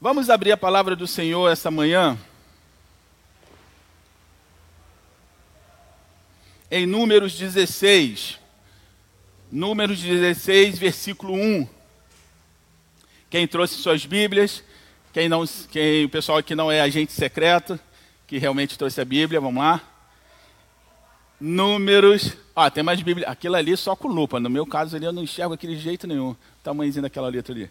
Vamos abrir a palavra do Senhor essa manhã. Em Números 16. Números 16, versículo 1. Quem trouxe suas Bíblias, quem não, quem, o pessoal que não é agente secreto, que realmente trouxe a Bíblia, vamos lá. Números. Ah, tem mais Bíblia. Aquilo ali só com lupa. No meu caso ali eu não enxergo aquele jeito nenhum. Tamanhozinho daquela letra ali.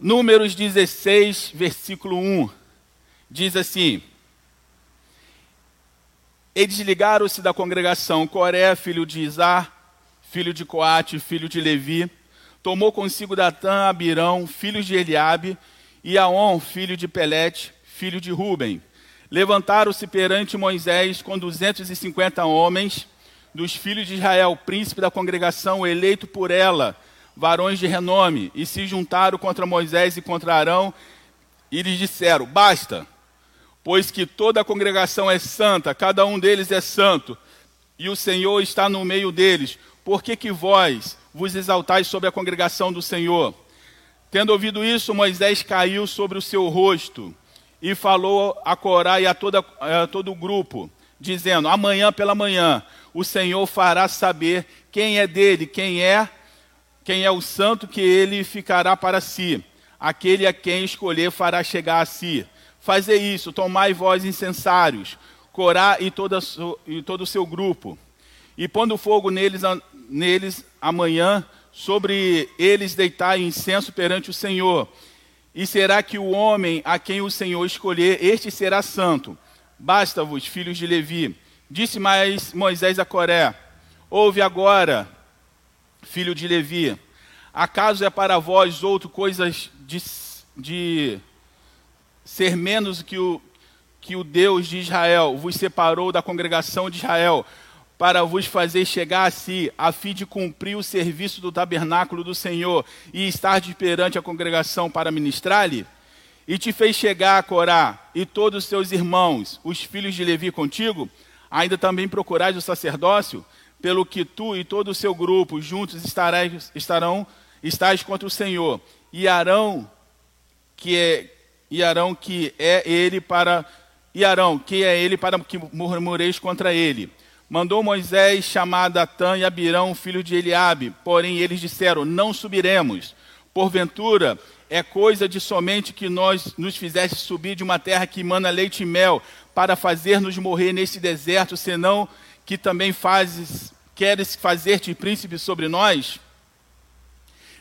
Números 16, versículo 1. Diz assim: E desligaram-se da congregação Coré, filho de Izar, filho de Coate, filho de Levi, tomou consigo Datã, Abirão, filhos de Eliabe, e Aon, filho de Pelete, filho de Ruben. Levantaram-se perante Moisés com duzentos e cinquenta homens, dos filhos de Israel, príncipe da congregação, eleito por ela, varões de renome, e se juntaram contra Moisés e contra Arão, e lhes disseram: Basta, pois que toda a congregação é santa, cada um deles é santo, e o Senhor está no meio deles. Por que, que vós vos exaltais sobre a congregação do Senhor? Tendo ouvido isso, Moisés caiu sobre o seu rosto e falou a Corá e a, toda, a todo o grupo, dizendo: Amanhã pela manhã o Senhor fará saber quem é dele, quem é quem é o santo que ele ficará para si. Aquele a quem escolher fará chegar a si. Fazer isso, tomai vós incensários, Corá e, toda, e todo o seu grupo. E pondo fogo neles, neles amanhã, sobre eles deitai incenso perante o Senhor. E será que o homem a quem o Senhor escolher, este será santo. Basta-vos, filhos de Levi. Disse mais Moisés a Coré: Ouve agora, filho de Levi, acaso é para vós outro coisas de, de ser menos que o, que o Deus de Israel vos separou da congregação de Israel, para vos fazer chegar a si, a fim de cumprir o serviço do tabernáculo do Senhor e estar perante a congregação para ministrar-lhe? E te fez chegar a Corá e todos os teus irmãos, os filhos de Levi contigo? Ainda também procurais o sacerdócio? Pelo que tu e todo o seu grupo juntos estarás, estarão estáis contra o Senhor. E Arão, que é e Arão que é ele para e Arão, que é ele para que murmureis contra ele. Mandou Moisés chamar Datã e Abirão, filho de Eliabe, porém eles disseram: Não subiremos. Porventura é coisa de somente que nós nos fizesse subir de uma terra que emana leite e mel, para fazer-nos morrer nesse deserto, senão que também fazes, queres fazer-te príncipe sobre nós?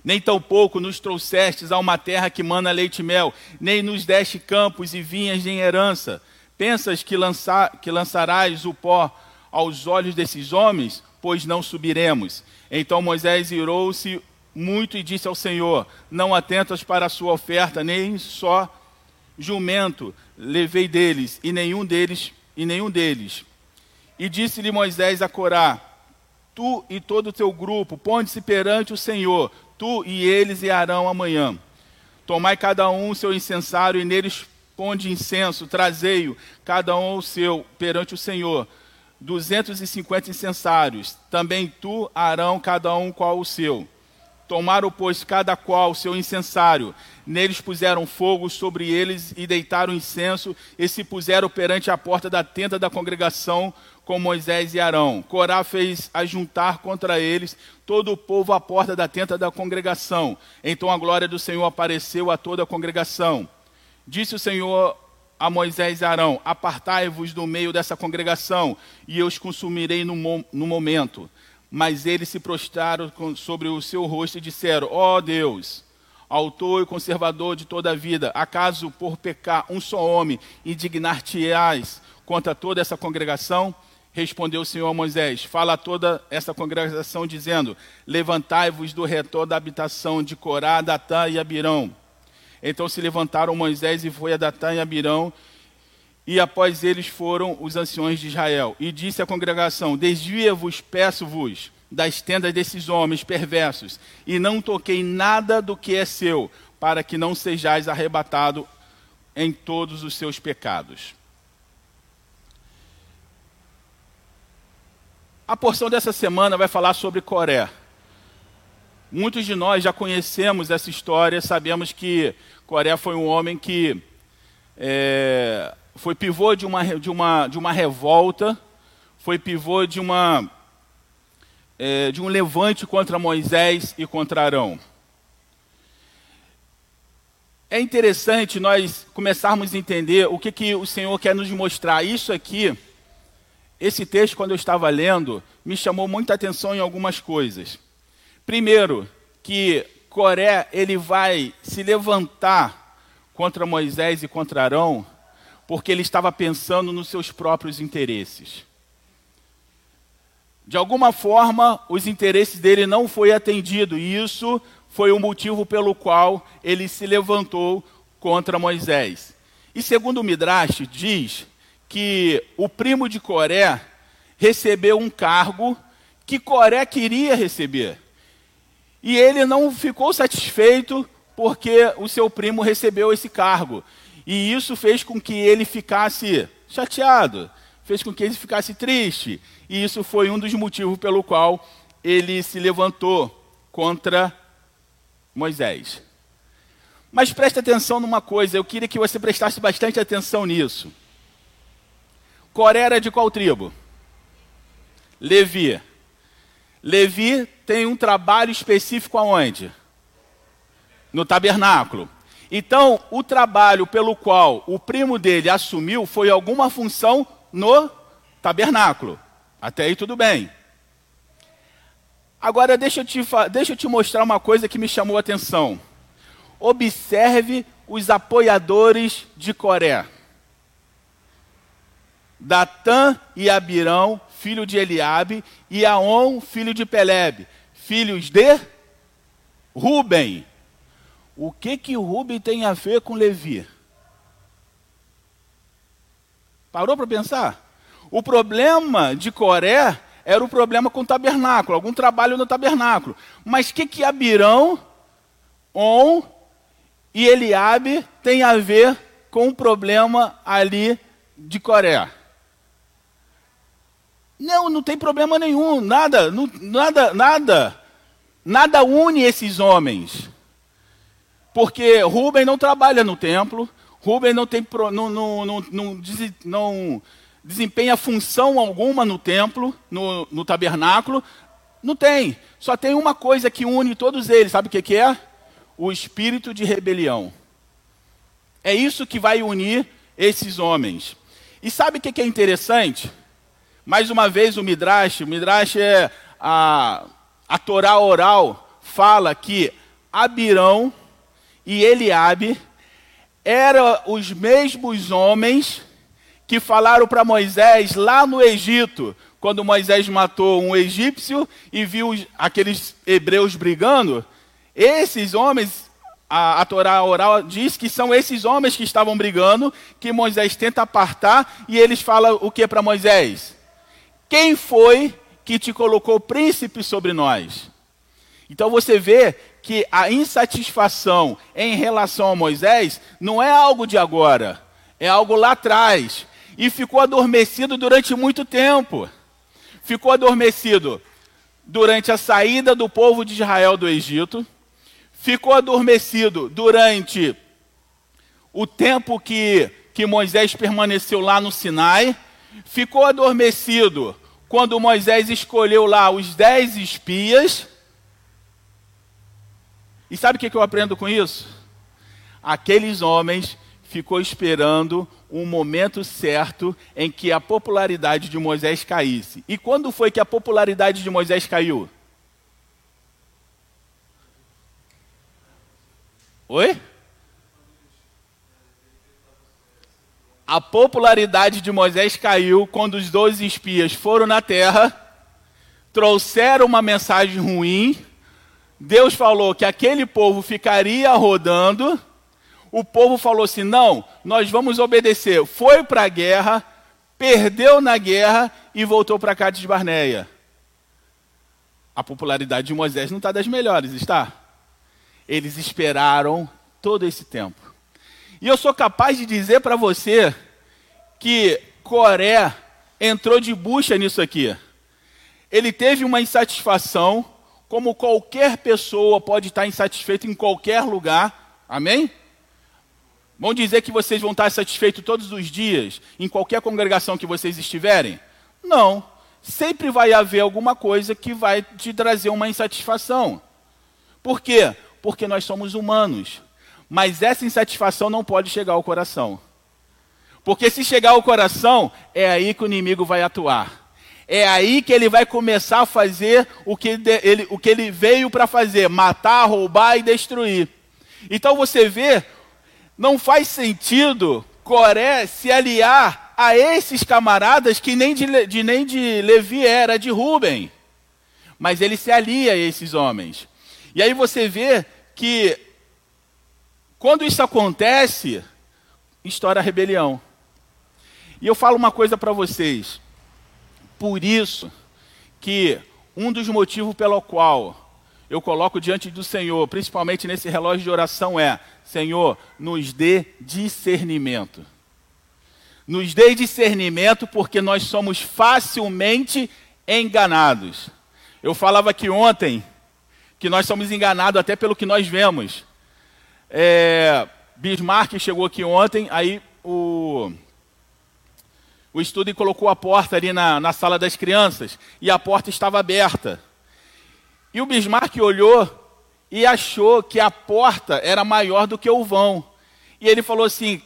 Nem tampouco nos trouxestes a uma terra que mana leite e mel, nem nos deste campos e vinhas em herança. Pensas que, que lançarás o pó aos olhos desses homens? Pois não subiremos. Então Moisés irou-se muito e disse ao Senhor: Não atentas para a sua oferta, nem só jumento levei deles, e nenhum deles, e nenhum deles e disse-lhe Moisés a Corá: Tu e todo o teu grupo, ponde-se perante o Senhor, tu e eles e Arão amanhã. Tomai cada um o seu incensário e neles ponde incenso, trazei-o, cada um o seu, perante o Senhor. Duzentos e cinquenta incensários. Também tu, Arão, cada um qual o seu. Tomaram, pois, cada qual o seu incensário. Neles puseram fogo sobre eles e deitaram incenso e se puseram perante a porta da tenda da congregação com Moisés e Arão. Corá fez ajuntar contra eles todo o povo à porta da tenda da congregação. Então a glória do Senhor apareceu a toda a congregação. Disse o Senhor a Moisés e Arão: Apartai-vos do meio dessa congregação, e eu os consumirei no, mo no momento. Mas eles se prostraram sobre o seu rosto e disseram: Ó oh Deus, autor e conservador de toda a vida, acaso por pecar um só homem indignar-te-ás contra toda essa congregação? Respondeu o Senhor a Moisés: Fala a toda essa congregação, dizendo: Levantai-vos do retor da habitação de Corá, Datã e Abirão. Então se levantaram Moisés e foi a Datã e Abirão, e após eles foram os anciões de Israel. E disse à congregação: Desvia-vos, peço-vos, das tendas desses homens perversos, e não toquei nada do que é seu, para que não sejais arrebatado em todos os seus pecados. A porção dessa semana vai falar sobre Coré. Muitos de nós já conhecemos essa história, sabemos que Coré foi um homem que é, foi pivô de uma, de, uma, de uma revolta, foi pivô de, uma, é, de um levante contra Moisés e contra Arão. É interessante nós começarmos a entender o que, que o Senhor quer nos mostrar. Isso aqui, esse texto, quando eu estava lendo, me chamou muita atenção em algumas coisas. Primeiro, que Coré ele vai se levantar contra Moisés e contra Arão, porque ele estava pensando nos seus próprios interesses. De alguma forma, os interesses dele não foi atendido, e isso foi o motivo pelo qual ele se levantou contra Moisés. E segundo o Midrash, diz que o primo de Coré recebeu um cargo que Coré queria receber. E ele não ficou satisfeito porque o seu primo recebeu esse cargo. E isso fez com que ele ficasse chateado, fez com que ele ficasse triste. E isso foi um dos motivos pelo qual ele se levantou contra Moisés. Mas preste atenção numa coisa, eu queria que você prestasse bastante atenção nisso. Coré era de qual tribo? Levi. Levi tem um trabalho específico aonde? No tabernáculo. Então, o trabalho pelo qual o primo dele assumiu foi alguma função no tabernáculo. Até aí tudo bem. Agora deixa eu te, deixa eu te mostrar uma coisa que me chamou a atenção. Observe os apoiadores de Coré. Datã e Abirão filho de Eliabe, e Aon, filho de Pelebe, filhos de Ruben. O que que Ruben tem a ver com Levi? Parou para pensar? O problema de Coré era o problema com o tabernáculo, algum trabalho no tabernáculo. Mas o que que Abirão, On e Eliabe tem a ver com o problema ali de Coré? Não, não tem problema nenhum, nada, não, nada, nada, nada une esses homens. Porque Rubem não trabalha no templo, Rubem não, tem, não, não, não, não, desempenha função alguma no templo, no, no tabernáculo, não tem. Só tem uma coisa que une todos eles, sabe o que, que é? O espírito de rebelião. É isso que vai unir esses homens. E sabe o que, que é interessante? Mais uma vez o Midrash, o Midrash é a, a Torá oral, fala que Abirão e Eliabe eram os mesmos homens que falaram para Moisés lá no Egito, quando Moisés matou um egípcio e viu aqueles hebreus brigando. Esses homens, a, a Torá oral diz que são esses homens que estavam brigando, que Moisés tenta apartar, e eles falam o que para Moisés? Quem foi que te colocou príncipe sobre nós? Então você vê que a insatisfação em relação a Moisés não é algo de agora, é algo lá atrás. E ficou adormecido durante muito tempo. Ficou adormecido durante a saída do povo de Israel do Egito, ficou adormecido durante o tempo que, que Moisés permaneceu lá no Sinai ficou adormecido quando Moisés escolheu lá os dez espias. E sabe o que eu aprendo com isso? Aqueles homens ficou esperando um momento certo em que a popularidade de Moisés caísse. E quando foi que a popularidade de Moisés caiu? Oi? a popularidade de Moisés caiu quando os doze espias foram na terra, trouxeram uma mensagem ruim. Deus falou que aquele povo ficaria rodando. O povo falou assim: não, nós vamos obedecer. Foi para a guerra, perdeu na guerra e voltou para Cádiz Barneia. A popularidade de Moisés não está das melhores, está? Eles esperaram todo esse tempo. E eu sou capaz de dizer para você que Coré entrou de bucha nisso aqui. Ele teve uma insatisfação como qualquer pessoa pode estar insatisfeita em qualquer lugar. Amém? Vão dizer que vocês vão estar satisfeitos todos os dias, em qualquer congregação que vocês estiverem? Não. Sempre vai haver alguma coisa que vai te trazer uma insatisfação. Por quê? Porque nós somos humanos. Mas essa insatisfação não pode chegar ao coração. Porque se chegar ao coração, é aí que o inimigo vai atuar. É aí que ele vai começar a fazer o que ele, o que ele veio para fazer: matar, roubar e destruir. Então você vê, não faz sentido Coré se aliar a esses camaradas que nem de, de, nem de Levi era, de Ruben. Mas ele se alia a esses homens. E aí você vê que quando isso acontece, estoura a rebelião. E eu falo uma coisa para vocês. Por isso que um dos motivos pelo qual eu coloco diante do Senhor, principalmente nesse relógio de oração, é: Senhor, nos dê discernimento. Nos dê discernimento porque nós somos facilmente enganados. Eu falava aqui ontem que nós somos enganados até pelo que nós vemos. É, Bismarck chegou aqui ontem, aí o, o estudo colocou a porta ali na, na sala das crianças e a porta estava aberta. E o Bismarck olhou e achou que a porta era maior do que o vão. E ele falou assim: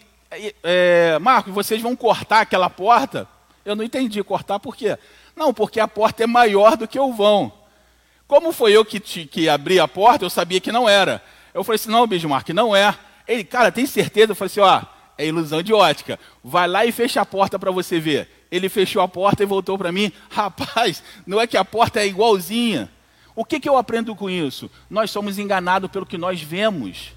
é, Marcos, vocês vão cortar aquela porta? Eu não entendi, cortar por quê? Não, porque a porta é maior do que o vão. Como foi eu que, te, que abri a porta, eu sabia que não era. Eu falei assim: não, Bismarck, não é. Ele, cara, tem certeza? Eu falei assim: ó, é ilusão de ótica. Vai lá e fecha a porta para você ver. Ele fechou a porta e voltou para mim: rapaz, não é que a porta é igualzinha. O que, que eu aprendo com isso? Nós somos enganados pelo que nós vemos.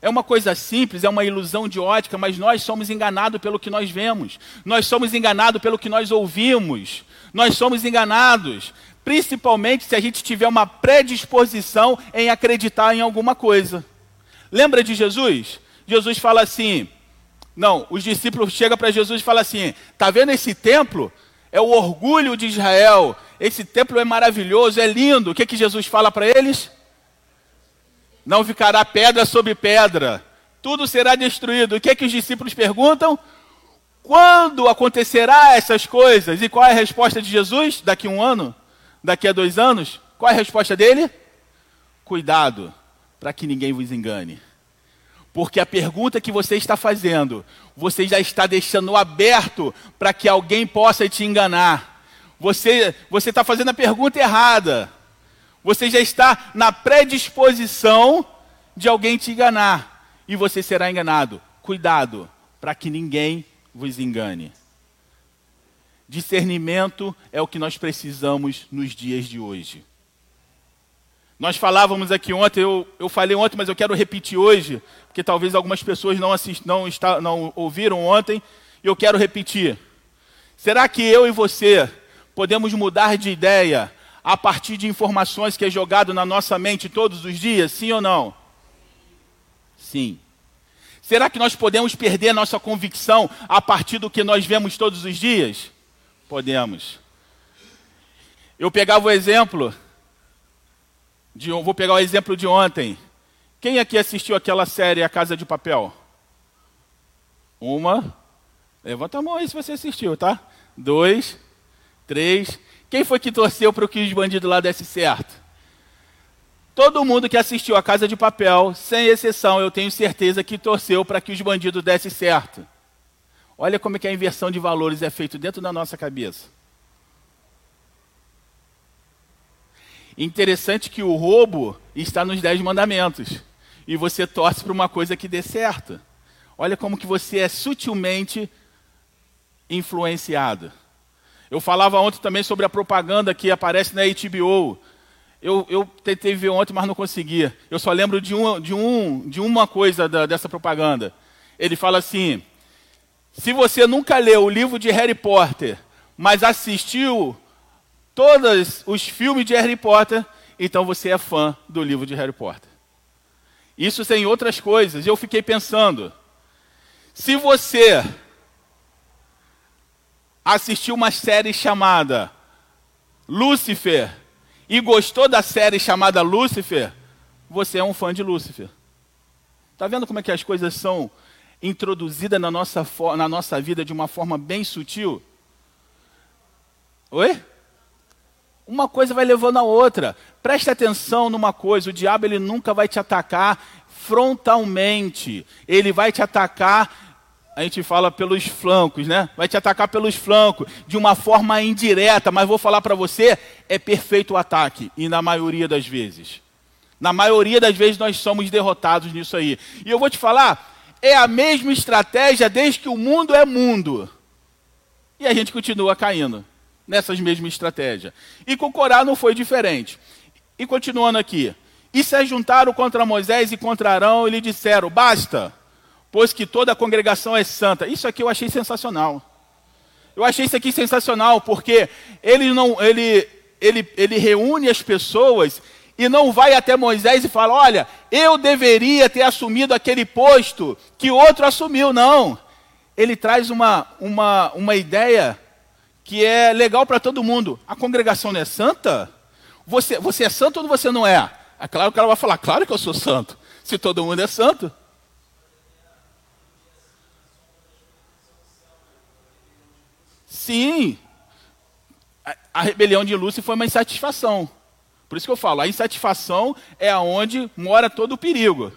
É uma coisa simples, é uma ilusão de ótica, mas nós somos enganados pelo que nós vemos. Nós somos enganados pelo que nós ouvimos. Nós somos enganados, principalmente se a gente tiver uma predisposição em acreditar em alguma coisa. Lembra de Jesus? Jesus fala assim: não, os discípulos chegam para Jesus e falam assim: está vendo esse templo? É o orgulho de Israel. Esse templo é maravilhoso, é lindo. O que, que Jesus fala para eles? Não ficará pedra sobre pedra. Tudo será destruído. O que, que os discípulos perguntam? Quando acontecerá essas coisas? E qual é a resposta de Jesus? Daqui a um ano? Daqui a dois anos? Qual é a resposta dele? Cuidado, para que ninguém vos engane. Porque a pergunta que você está fazendo, você já está deixando aberto para que alguém possa te enganar. Você você está fazendo a pergunta errada. Você já está na predisposição de alguém te enganar e você será enganado. Cuidado para que ninguém vos engane. Discernimento é o que nós precisamos nos dias de hoje. Nós falávamos aqui ontem, eu, eu falei ontem, mas eu quero repetir hoje, porque talvez algumas pessoas não, assist, não, está, não ouviram ontem, e eu quero repetir. Será que eu e você podemos mudar de ideia a partir de informações que é jogado na nossa mente todos os dias? Sim ou não? Sim. Será que nós podemos perder nossa convicção a partir do que nós vemos todos os dias? Podemos. Eu pegava o exemplo de, vou pegar o exemplo de ontem. Quem aqui assistiu aquela série A Casa de Papel? Uma. Levanta a mão aí se você assistiu, tá? Dois. Três. Quem foi que torceu para que os bandidos lá desse certo? Todo mundo que assistiu a Casa de Papel, sem exceção, eu tenho certeza que torceu para que os bandidos dessem certo. Olha como é que a inversão de valores é feita dentro da nossa cabeça. Interessante que o roubo está nos dez mandamentos. E você torce para uma coisa que dê certo. Olha como que você é sutilmente influenciado. Eu falava ontem também sobre a propaganda que aparece na HBO. Eu, eu tentei ver ontem, mas não conseguia. Eu só lembro de, um, de, um, de uma coisa da, dessa propaganda. Ele fala assim: se você nunca leu o livro de Harry Potter, mas assistiu todos os filmes de Harry Potter, então você é fã do livro de Harry Potter. Isso tem outras coisas. Eu fiquei pensando, se você assistiu uma série chamada Lúcifer e gostou da série chamada Lúcifer, você é um fã de Lúcifer. Está vendo como é que as coisas são introduzidas na nossa, na nossa vida de uma forma bem sutil? Oi? Uma coisa vai levando a outra. Preste atenção numa coisa: o diabo ele nunca vai te atacar frontalmente. Ele vai te atacar a gente fala pelos flancos, né? Vai te atacar pelos flancos, de uma forma indireta, mas vou falar para você, é perfeito o ataque, e na maioria das vezes. Na maioria das vezes nós somos derrotados nisso aí. E eu vou te falar, é a mesma estratégia desde que o mundo é mundo. E a gente continua caindo nessas mesmas estratégias. E com Corá não foi diferente. E continuando aqui. E se juntaram contra Moisés e contra Arão e lhe disseram: Basta, pois que toda a congregação é santa. Isso aqui eu achei sensacional. Eu achei isso aqui sensacional, porque ele não, ele, ele, ele reúne as pessoas e não vai até Moisés e fala: Olha, eu deveria ter assumido aquele posto que outro assumiu. Não. Ele traz uma, uma, uma ideia que é legal para todo mundo. A congregação não é santa? Você, você é santo ou você não é? É claro que ela vai falar: Claro que eu sou santo. Se todo mundo é santo. Sim, a, a rebelião de Lúcifer foi uma insatisfação. Por isso que eu falo, a insatisfação é aonde mora todo o perigo.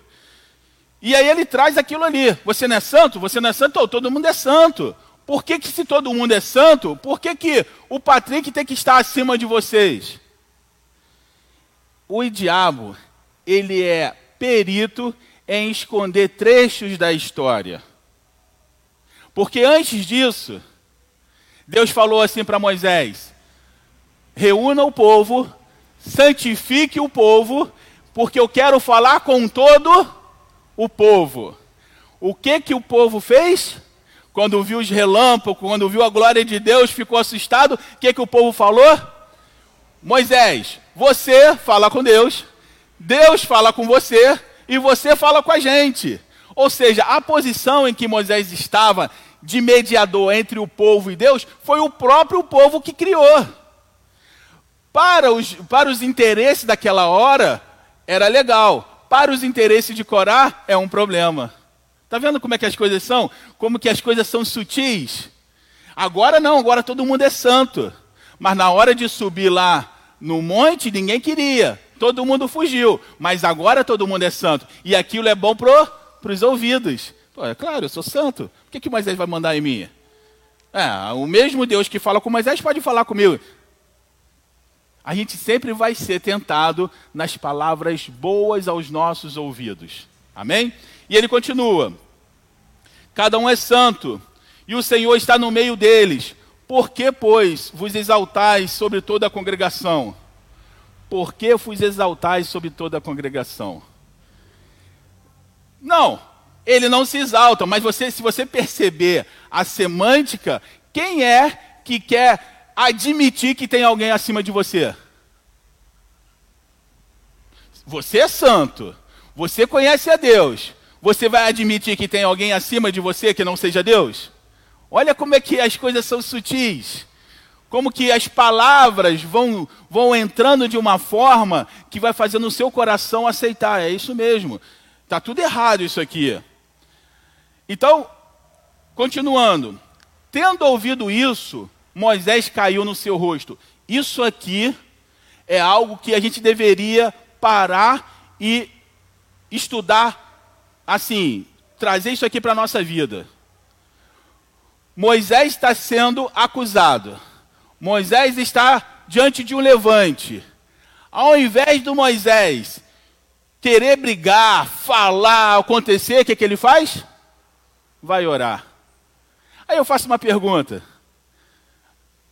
E aí ele traz aquilo ali. Você não é santo? Você não é santo? Oh, todo mundo é santo. Por que, que se todo mundo é santo, por que, que o Patrick tem que estar acima de vocês? O diabo, ele é perito em esconder trechos da história. Porque antes disso, Deus falou assim para Moisés: reúna o povo, santifique o povo, porque eu quero falar com todo o povo. O que que o povo fez? Quando viu os relâmpagos, quando viu a glória de Deus, ficou assustado. O que que o povo falou? Moisés, você fala com Deus, Deus fala com você e você fala com a gente. Ou seja, a posição em que Moisés estava de mediador entre o povo e Deus foi o próprio povo que criou. Para os, para os interesses daquela hora, era legal. Para os interesses de Corá, é um problema. Está vendo como é que as coisas são? Como que as coisas são sutis? Agora não, agora todo mundo é santo. Mas na hora de subir lá no monte, ninguém queria. Todo mundo fugiu. Mas agora todo mundo é santo. E aquilo é bom para os ouvidos. Pô, é claro, eu sou santo. Por que, que Moisés vai mandar em mim? É, o mesmo Deus que fala com Moisés pode falar comigo. A gente sempre vai ser tentado nas palavras boas aos nossos ouvidos. Amém? E ele continua: Cada um é santo, e o Senhor está no meio deles. Por que, pois, vos exaltais sobre toda a congregação? Por que vos exaltais sobre toda a congregação? Não, ele não se exalta, mas você, se você perceber a semântica, quem é que quer admitir que tem alguém acima de você? Você é santo, você conhece a Deus. Você vai admitir que tem alguém acima de você que não seja Deus? Olha como é que as coisas são sutis. Como que as palavras vão, vão entrando de uma forma que vai fazendo o seu coração aceitar. É isso mesmo. Está tudo errado isso aqui. Então, continuando. Tendo ouvido isso, Moisés caiu no seu rosto. Isso aqui é algo que a gente deveria parar e estudar, assim, trazer isso aqui para a nossa vida. Moisés está sendo acusado. Moisés está diante de um levante. Ao invés do Moisés querer brigar, falar, acontecer, o que, que ele faz? vai orar. Aí eu faço uma pergunta.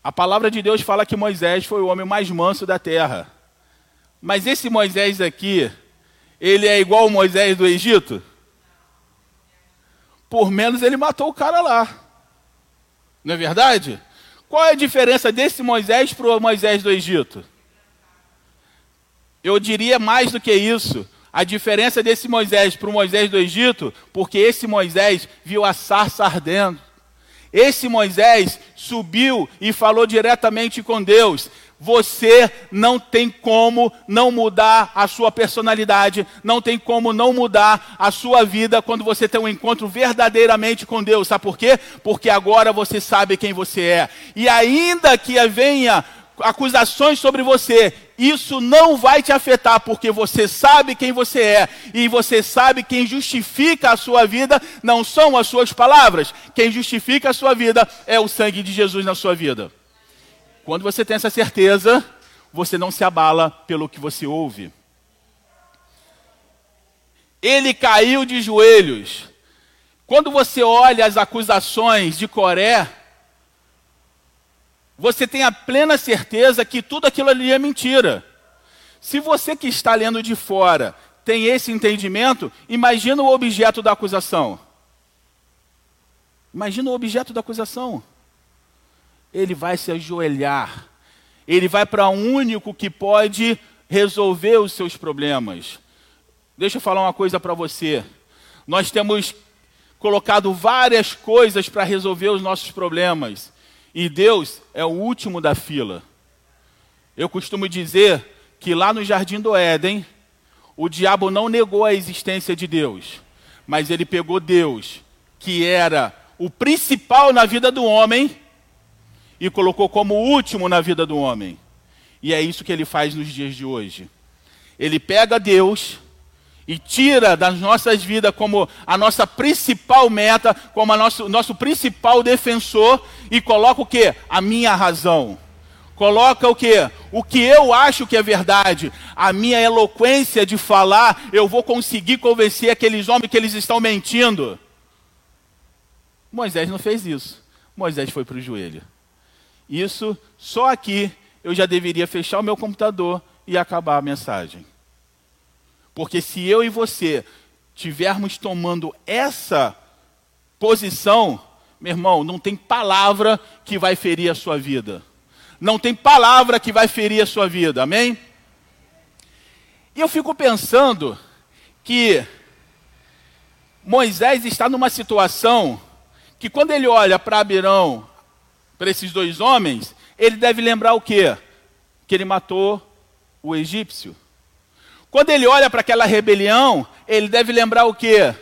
A palavra de Deus fala que Moisés foi o homem mais manso da terra. Mas esse Moisés aqui, ele é igual ao Moisés do Egito? Por menos ele matou o cara lá. Não é verdade? Qual é a diferença desse Moisés para o Moisés do Egito? Eu diria mais do que isso. A diferença desse Moisés para o Moisés do Egito, porque esse Moisés viu a sarça ardendo. Esse Moisés subiu e falou diretamente com Deus. Você não tem como não mudar a sua personalidade, não tem como não mudar a sua vida quando você tem um encontro verdadeiramente com Deus. Sabe por quê? Porque agora você sabe quem você é. E ainda que venha acusações sobre você, isso não vai te afetar, porque você sabe quem você é e você sabe quem justifica a sua vida não são as suas palavras, quem justifica a sua vida é o sangue de Jesus na sua vida. Quando você tem essa certeza, você não se abala pelo que você ouve. Ele caiu de joelhos. Quando você olha as acusações de Coré, você tem a plena certeza que tudo aquilo ali é mentira. Se você que está lendo de fora tem esse entendimento, imagina o objeto da acusação. Imagina o objeto da acusação. Ele vai se ajoelhar. Ele vai para um único que pode resolver os seus problemas. Deixa eu falar uma coisa para você. Nós temos colocado várias coisas para resolver os nossos problemas. E Deus é o último da fila. Eu costumo dizer que lá no jardim do Éden, o diabo não negou a existência de Deus, mas ele pegou Deus, que era o principal na vida do homem, e colocou como último na vida do homem. E é isso que ele faz nos dias de hoje. Ele pega Deus e tira das nossas vidas como a nossa principal meta, como o nosso, nosso principal defensor, e coloca o que? A minha razão. Coloca o que? O que eu acho que é verdade. A minha eloquência de falar, eu vou conseguir convencer aqueles homens que eles estão mentindo. Moisés não fez isso. Moisés foi para o joelho. Isso, só aqui, eu já deveria fechar o meu computador e acabar a mensagem. Porque se eu e você tivermos tomando essa posição, meu irmão, não tem palavra que vai ferir a sua vida. Não tem palavra que vai ferir a sua vida, amém? E eu fico pensando que Moisés está numa situação que quando ele olha para Abirão, para esses dois homens, ele deve lembrar o quê? Que ele matou o egípcio. Quando ele olha para aquela rebelião, ele deve lembrar o quê?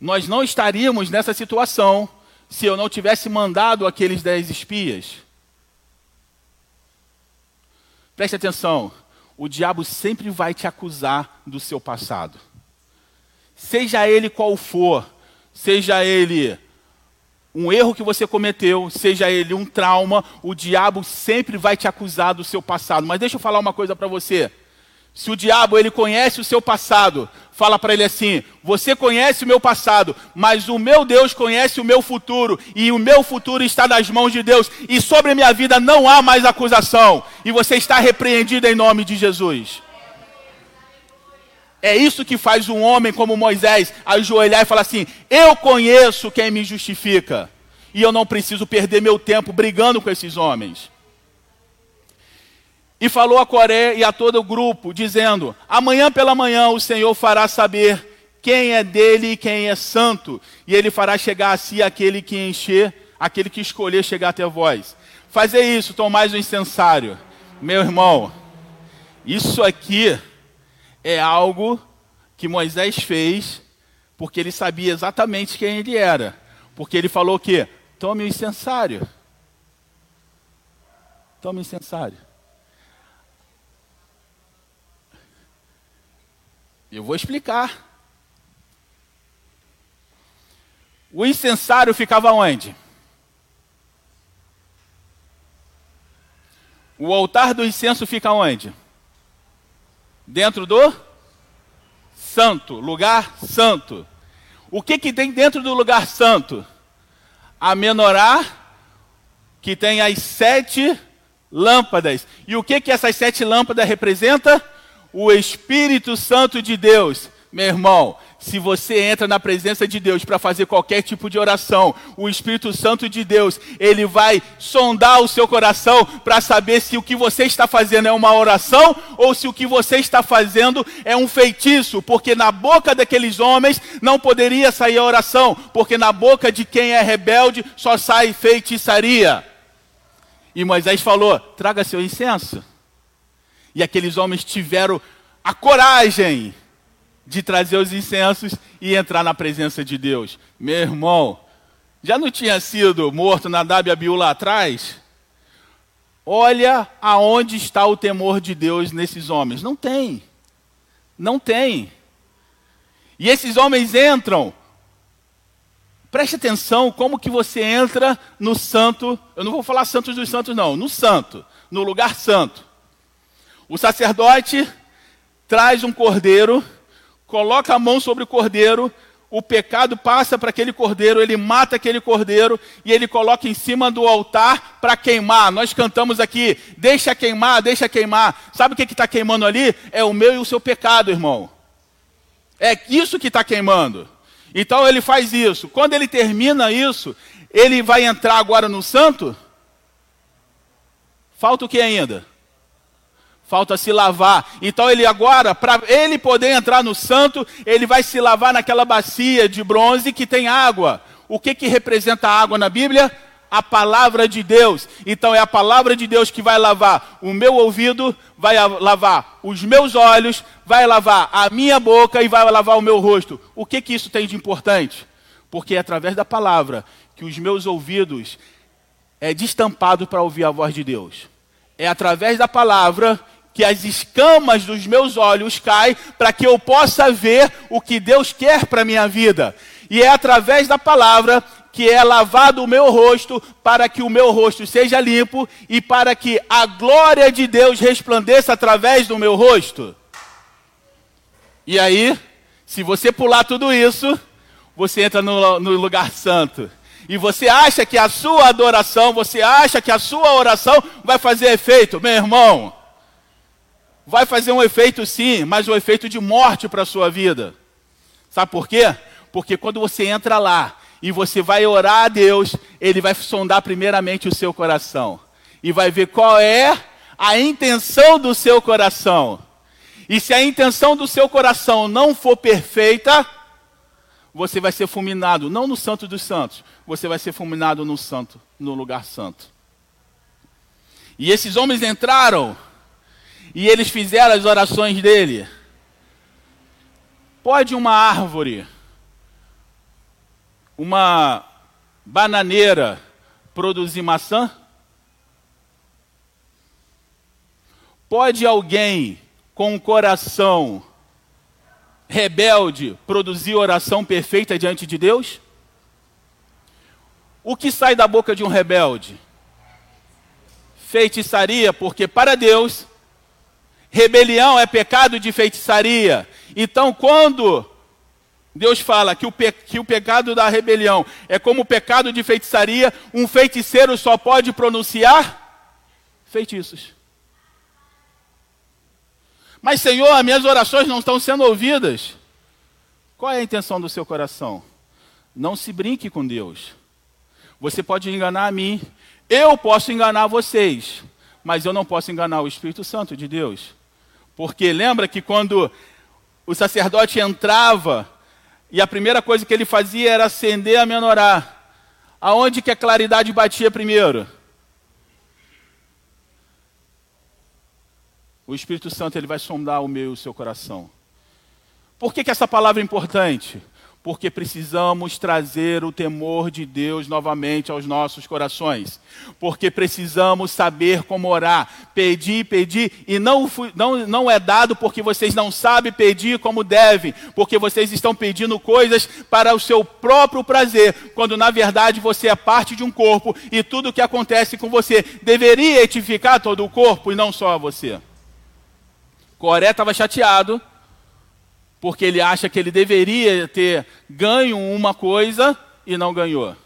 Nós não estaríamos nessa situação se eu não tivesse mandado aqueles dez espias. Preste atenção, o diabo sempre vai te acusar do seu passado. Seja ele qual for, seja ele um erro que você cometeu, seja ele um trauma, o diabo sempre vai te acusar do seu passado. Mas deixa eu falar uma coisa para você. Se o diabo ele conhece o seu passado, fala para ele assim: Você conhece o meu passado, mas o meu Deus conhece o meu futuro, e o meu futuro está nas mãos de Deus, e sobre a minha vida não há mais acusação, e você está repreendido em nome de Jesus. É isso que faz um homem como Moisés ajoelhar e falar assim: Eu conheço quem me justifica, e eu não preciso perder meu tempo brigando com esses homens. E falou a Coré e a todo o grupo, dizendo: Amanhã pela manhã o Senhor fará saber quem é dele e quem é santo, e ele fará chegar a si aquele que encher, aquele que escolher chegar até vós. Fazer isso, tomais o incensário. Meu irmão, isso aqui é algo que Moisés fez, porque ele sabia exatamente quem ele era. Porque ele falou que tome o incensário. Tome o incensário. Eu vou explicar. O incensário ficava onde? O altar do incenso fica onde? Dentro do santo, lugar santo. O que, que tem dentro do lugar santo? A menorá, que tem as sete lâmpadas. E o que, que essas sete lâmpadas representam? o Espírito Santo de Deus, meu irmão, se você entra na presença de Deus para fazer qualquer tipo de oração, o Espírito Santo de Deus, ele vai sondar o seu coração para saber se o que você está fazendo é uma oração ou se o que você está fazendo é um feitiço, porque na boca daqueles homens não poderia sair a oração, porque na boca de quem é rebelde só sai feitiçaria. E Moisés falou: traga seu incenso. E aqueles homens tiveram a coragem de trazer os incensos e entrar na presença de Deus. Meu irmão, já não tinha sido morto Nadab e Abiú lá atrás? Olha aonde está o temor de Deus nesses homens. Não tem. Não tem. E esses homens entram. Preste atenção como que você entra no santo. Eu não vou falar santos dos santos, não. No santo. No lugar santo. O sacerdote traz um cordeiro, coloca a mão sobre o cordeiro, o pecado passa para aquele cordeiro, ele mata aquele cordeiro e ele coloca em cima do altar para queimar. Nós cantamos aqui, deixa queimar, deixa queimar. Sabe o que está queimando ali? É o meu e o seu pecado, irmão. É isso que está queimando. Então ele faz isso. Quando ele termina isso, ele vai entrar agora no santo? Falta o que ainda? Falta se lavar. Então ele agora, para ele poder entrar no santo, ele vai se lavar naquela bacia de bronze que tem água. O que, que representa a água na Bíblia? a palavra de Deus. Então é a palavra de Deus que vai lavar o meu ouvido, vai lavar os meus olhos, vai lavar a minha boca e vai lavar o meu rosto. O que que isso tem de importante? Porque é através da palavra que os meus ouvidos é destampado para ouvir a voz de Deus. É através da palavra que as escamas dos meus olhos caem para que eu possa ver o que Deus quer para minha vida. E é através da palavra que é lavado o meu rosto, para que o meu rosto seja limpo e para que a glória de Deus resplandeça através do meu rosto. E aí, se você pular tudo isso, você entra no, no lugar santo. E você acha que a sua adoração, você acha que a sua oração vai fazer efeito, meu irmão? Vai fazer um efeito sim, mas um efeito de morte para a sua vida. Sabe por quê? Porque quando você entra lá e você vai orar a Deus, Ele vai sondar primeiramente o seu coração e vai ver qual é a intenção do seu coração. E se a intenção do seu coração não for perfeita, você vai ser fulminado, não no Santo dos Santos, você vai ser fulminado no santo, no lugar santo. E esses homens entraram e eles fizeram as orações dele. Pode uma árvore uma bananeira produzir maçã? Pode alguém com um coração rebelde produzir oração perfeita diante de Deus? O que sai da boca de um rebelde? Feitiçaria, porque para Deus, rebelião é pecado de feitiçaria. Então, quando Deus fala que o, pe que o pecado da rebelião é como o pecado de feitiçaria, um feiticeiro só pode pronunciar feitiços. Mas, Senhor, as minhas orações não estão sendo ouvidas. Qual é a intenção do seu coração? Não se brinque com Deus. Você pode enganar a mim, eu posso enganar vocês, mas eu não posso enganar o Espírito Santo de Deus. Porque lembra que quando o sacerdote entrava e a primeira coisa que ele fazia era acender a menorá. Aonde que a claridade batia primeiro? O Espírito Santo ele vai sondar o meu e o seu coração. Por que, que essa palavra é importante? Porque precisamos trazer o temor de Deus novamente aos nossos corações, porque precisamos saber como orar, pedir, pedir, e não, não, não é dado porque vocês não sabem pedir como devem, porque vocês estão pedindo coisas para o seu próprio prazer, quando na verdade você é parte de um corpo e tudo o que acontece com você deveria edificar todo o corpo e não só você. Coré estava chateado porque ele acha que ele deveria ter ganho uma coisa e não ganhou.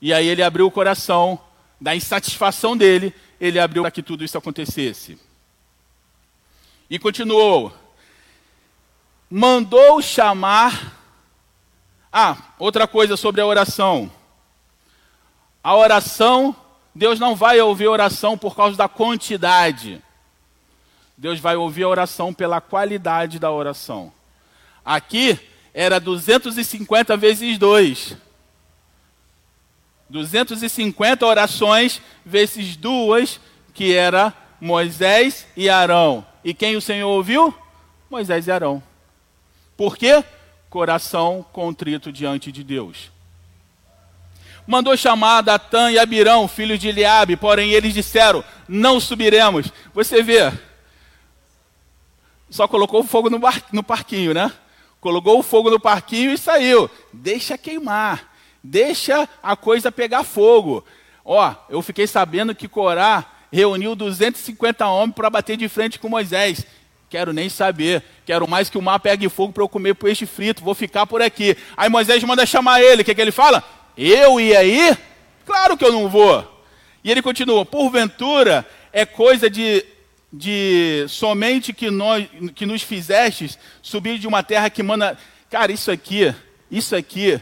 E aí ele abriu o coração, da insatisfação dele, ele abriu para que tudo isso acontecesse. E continuou. Mandou chamar. Ah, outra coisa sobre a oração. A oração, Deus não vai ouvir oração por causa da quantidade. Deus vai ouvir a oração pela qualidade da oração. Aqui era 250 vezes 2. 250 orações vezes duas, que era Moisés e Arão. E quem o Senhor ouviu? Moisés e Arão. Por quê? Coração contrito diante de Deus. Mandou chamar Datã e Abirão, filhos de Eliabe, porém eles disseram: Não subiremos. Você vê, só colocou fogo no, bar, no parquinho, né? Colocou o fogo no parquinho e saiu. Deixa queimar. Deixa a coisa pegar fogo. Ó, eu fiquei sabendo que Corá reuniu 250 homens para bater de frente com Moisés. Quero nem saber. Quero mais que o mar pegue fogo para eu comer peixe frito. Vou ficar por aqui. Aí Moisés manda chamar ele. O que, que ele fala? Eu e aí? Claro que eu não vou. E ele continua: porventura é coisa de, de somente que, nós, que nos fizestes subir de uma terra que manda. Cara, isso aqui, isso aqui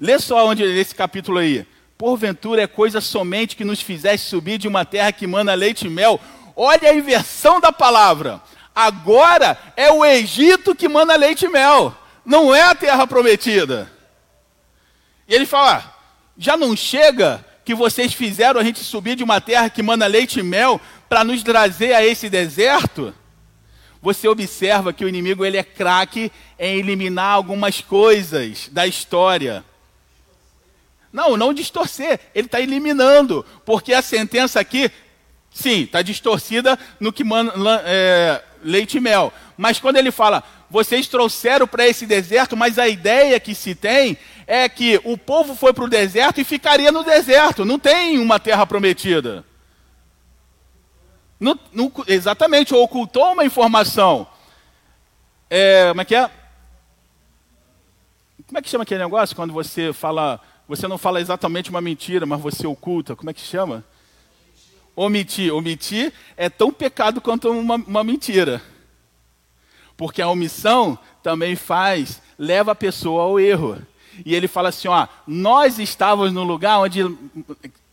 Lê só onde esse capítulo aí. Porventura é coisa somente que nos fizesse subir de uma terra que manda leite e mel. Olha a inversão da palavra. Agora é o Egito que manda leite e mel. Não é a terra prometida. E ele fala: ah, já não chega que vocês fizeram a gente subir de uma terra que manda leite e mel para nos trazer a esse deserto? Você observa que o inimigo ele é craque em eliminar algumas coisas da história. Não, não distorcer, ele está eliminando, porque a sentença aqui, sim, está distorcida no que é, leite e mel. Mas quando ele fala, vocês trouxeram para esse deserto, mas a ideia que se tem é que o povo foi para o deserto e ficaria no deserto, não tem uma terra prometida. Não, não, exatamente, ocultou uma informação. É, como é que é? Como é que chama aquele negócio quando você fala você não fala exatamente uma mentira, mas você oculta. Como é que chama? Omitir. Omitir é tão pecado quanto uma, uma mentira. Porque a omissão também faz, leva a pessoa ao erro. E ele fala assim: ó, nós estávamos no lugar onde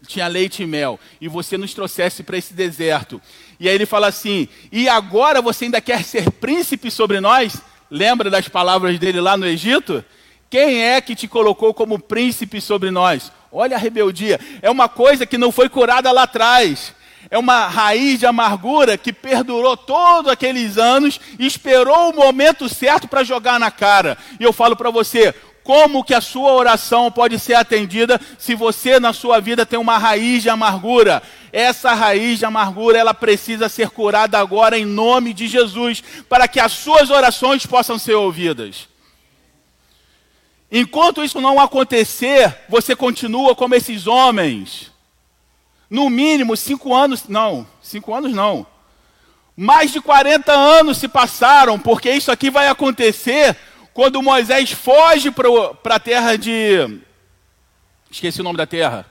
tinha leite e mel, e você nos trouxesse para esse deserto. E aí ele fala assim: e agora você ainda quer ser príncipe sobre nós? Lembra das palavras dele lá no Egito? Quem é que te colocou como príncipe sobre nós? Olha a rebeldia. É uma coisa que não foi curada lá atrás. É uma raiz de amargura que perdurou todos aqueles anos esperou o momento certo para jogar na cara. E eu falo para você, como que a sua oração pode ser atendida se você na sua vida tem uma raiz de amargura? Essa raiz de amargura, ela precisa ser curada agora em nome de Jesus, para que as suas orações possam ser ouvidas. Enquanto isso não acontecer, você continua como esses homens. No mínimo cinco anos, não, cinco anos não. Mais de 40 anos se passaram, porque isso aqui vai acontecer quando Moisés foge para a terra de. Esqueci o nome da terra.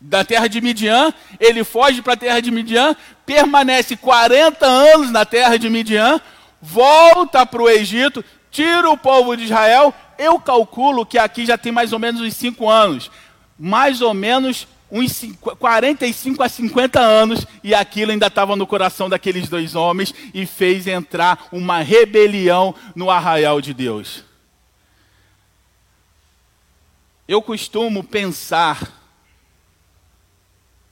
Da terra de Midian, ele foge para a terra de Midian, permanece 40 anos na terra de Midian, volta para o Egito, tira o povo de Israel eu calculo que aqui já tem mais ou menos uns 5 anos. Mais ou menos uns 45 a 50 anos, e aquilo ainda estava no coração daqueles dois homens e fez entrar uma rebelião no arraial de Deus. Eu costumo pensar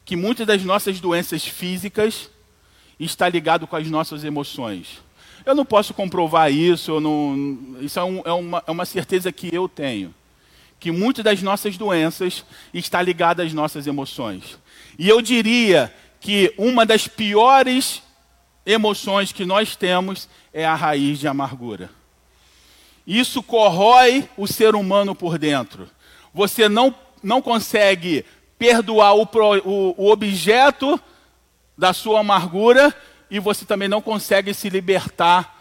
que muitas das nossas doenças físicas está ligado com as nossas emoções. Eu não posso comprovar isso, não, isso é, um, é, uma, é uma certeza que eu tenho. Que muitas das nossas doenças está ligada às nossas emoções. E eu diria que uma das piores emoções que nós temos é a raiz de amargura. Isso corrói o ser humano por dentro. Você não, não consegue perdoar o, o, o objeto da sua amargura e você também não consegue se libertar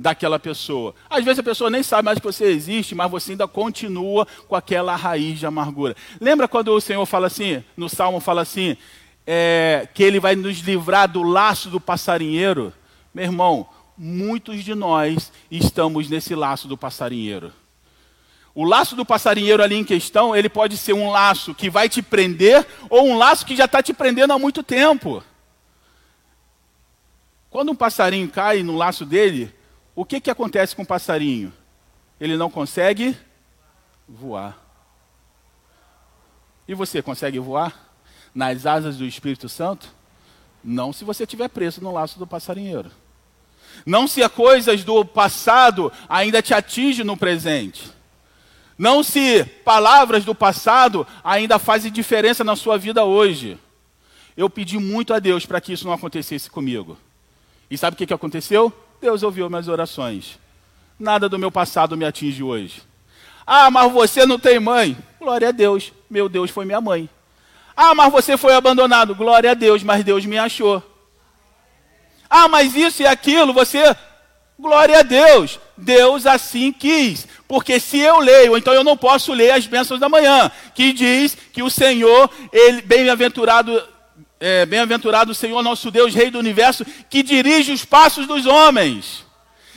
daquela pessoa. Às vezes a pessoa nem sabe mais que você existe, mas você ainda continua com aquela raiz de amargura. Lembra quando o Senhor fala assim, no Salmo fala assim, é, que Ele vai nos livrar do laço do passarinheiro? Meu irmão, muitos de nós estamos nesse laço do passarinheiro. O laço do passarinheiro ali em questão, ele pode ser um laço que vai te prender ou um laço que já está te prendendo há muito tempo. Quando um passarinho cai no laço dele, o que, que acontece com o passarinho? Ele não consegue voar. E você consegue voar nas asas do Espírito Santo? Não se você estiver preso no laço do passarinheiro. Não se as coisas do passado ainda te atingem no presente. Não se palavras do passado ainda fazem diferença na sua vida hoje. Eu pedi muito a Deus para que isso não acontecesse comigo. E sabe o que, que aconteceu? Deus ouviu minhas orações. Nada do meu passado me atinge hoje. Ah, mas você não tem mãe. Glória a Deus. Meu Deus foi minha mãe. Ah, mas você foi abandonado. Glória a Deus, mas Deus me achou. Ah, mas isso e aquilo, você. Glória a Deus. Deus assim quis. Porque se eu leio, então eu não posso ler as bênçãos da manhã, que diz que o Senhor, ele bem-aventurado, é, bem-aventurado o Senhor nosso Deus, Rei do universo, que dirige os passos dos homens.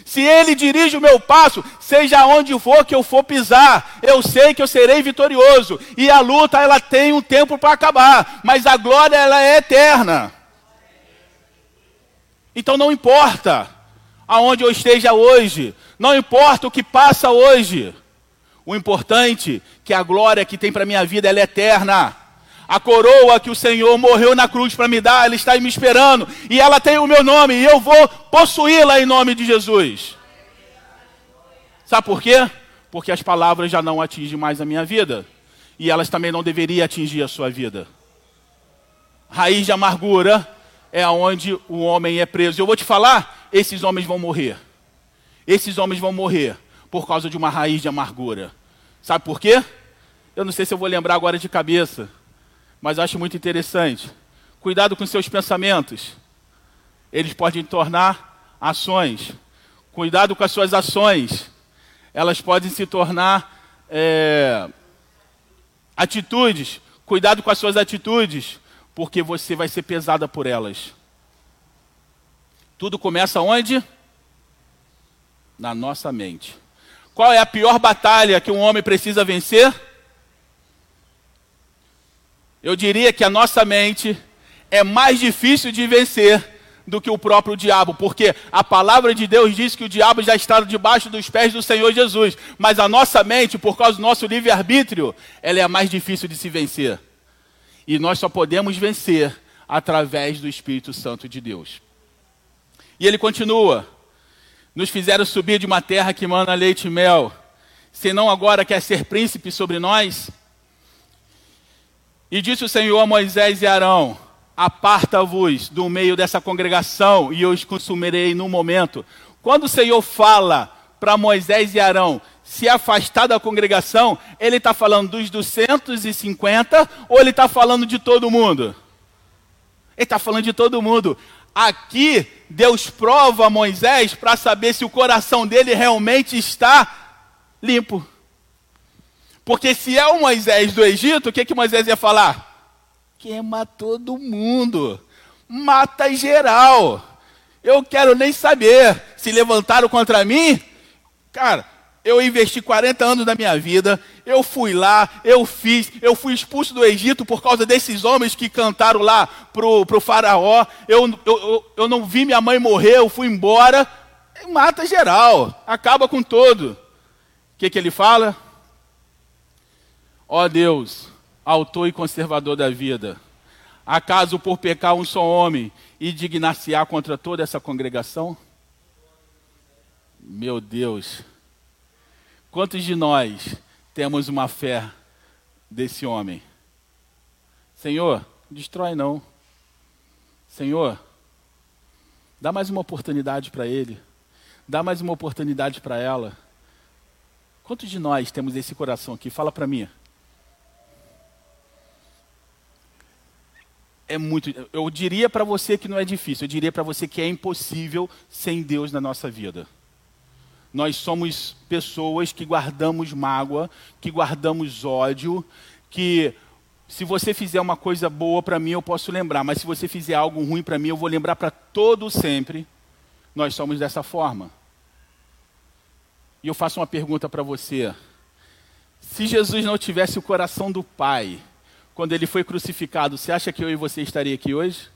Se ele dirige o meu passo, seja onde for que eu for pisar, eu sei que eu serei vitorioso. E a luta ela tem um tempo para acabar, mas a glória ela é eterna. Então não importa aonde eu esteja hoje, não importa o que passa hoje. O importante é que a glória que tem para minha vida ela é eterna. A coroa que o Senhor morreu na cruz para me dar, ela está me esperando. E ela tem o meu nome. E eu vou possuí-la em nome de Jesus. Sabe por quê? Porque as palavras já não atingem mais a minha vida. E elas também não deveriam atingir a sua vida. Raiz de amargura é onde o homem é preso. Eu vou te falar, esses homens vão morrer. Esses homens vão morrer por causa de uma raiz de amargura. Sabe por quê? Eu não sei se eu vou lembrar agora de cabeça mas acho muito interessante. Cuidado com seus pensamentos. Eles podem tornar ações. Cuidado com as suas ações. Elas podem se tornar é, atitudes. Cuidado com as suas atitudes, porque você vai ser pesada por elas. Tudo começa onde? Na nossa mente. Qual é a pior batalha que um homem precisa vencer? Eu diria que a nossa mente é mais difícil de vencer do que o próprio diabo, porque a palavra de Deus diz que o diabo já está debaixo dos pés do Senhor Jesus, mas a nossa mente, por causa do nosso livre-arbítrio, ela é a mais difícil de se vencer. E nós só podemos vencer através do Espírito Santo de Deus. E ele continua: Nos fizeram subir de uma terra que manda leite e mel, senão agora quer ser príncipe sobre nós? E disse o Senhor a Moisés e Arão: Aparta-vos do meio dessa congregação e eu os consumirei no momento. Quando o Senhor fala para Moisés e Arão se afastar da congregação, ele está falando dos 250 ou ele está falando de todo mundo? Ele está falando de todo mundo. Aqui, Deus prova Moisés para saber se o coração dele realmente está limpo. Porque se é o Moisés do Egito, o que, que Moisés ia falar? Queima todo mundo, mata geral. Eu quero nem saber se levantaram contra mim. Cara, eu investi 40 anos da minha vida, eu fui lá, eu fiz, eu fui expulso do Egito por causa desses homens que cantaram lá pro, pro faraó. Eu, eu, eu, eu não vi minha mãe morrer, eu fui embora. Mata geral, acaba com todo. O que, que ele fala? Ó Deus, autor e conservador da vida, acaso por pecar um só homem e dignar-se-á contra toda essa congregação? Meu Deus, quantos de nós temos uma fé desse homem? Senhor, destrói não. Senhor, dá mais uma oportunidade para ele. Dá mais uma oportunidade para ela. Quantos de nós temos esse coração aqui? Fala para mim. É muito. Eu diria para você que não é difícil, eu diria para você que é impossível sem Deus na nossa vida. Nós somos pessoas que guardamos mágoa, que guardamos ódio, que se você fizer uma coisa boa para mim, eu posso lembrar, mas se você fizer algo ruim para mim, eu vou lembrar para todo sempre. Nós somos dessa forma. E eu faço uma pergunta para você. Se Jesus não tivesse o coração do Pai, quando ele foi crucificado, você acha que eu e você estaria aqui hoje?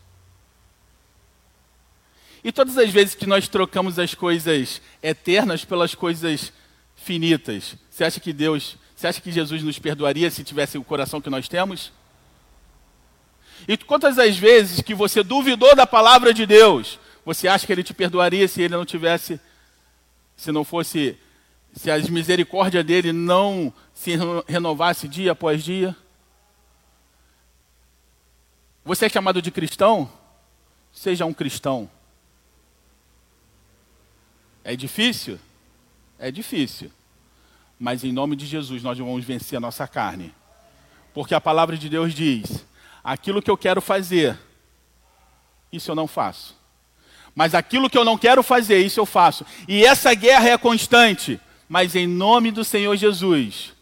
E todas as vezes que nós trocamos as coisas eternas pelas coisas finitas, você acha que Deus Você acha que Jesus nos perdoaria se tivesse o coração que nós temos? E quantas as vezes que você duvidou da palavra de Deus, você acha que ele te perdoaria se ele não tivesse, se não fosse, se as misericórdias dele não se renovasse dia após dia? Você é chamado de cristão? Seja um cristão. É difícil? É difícil. Mas em nome de Jesus nós vamos vencer a nossa carne. Porque a palavra de Deus diz: aquilo que eu quero fazer, isso eu não faço. Mas aquilo que eu não quero fazer, isso eu faço. E essa guerra é constante. Mas em nome do Senhor Jesus,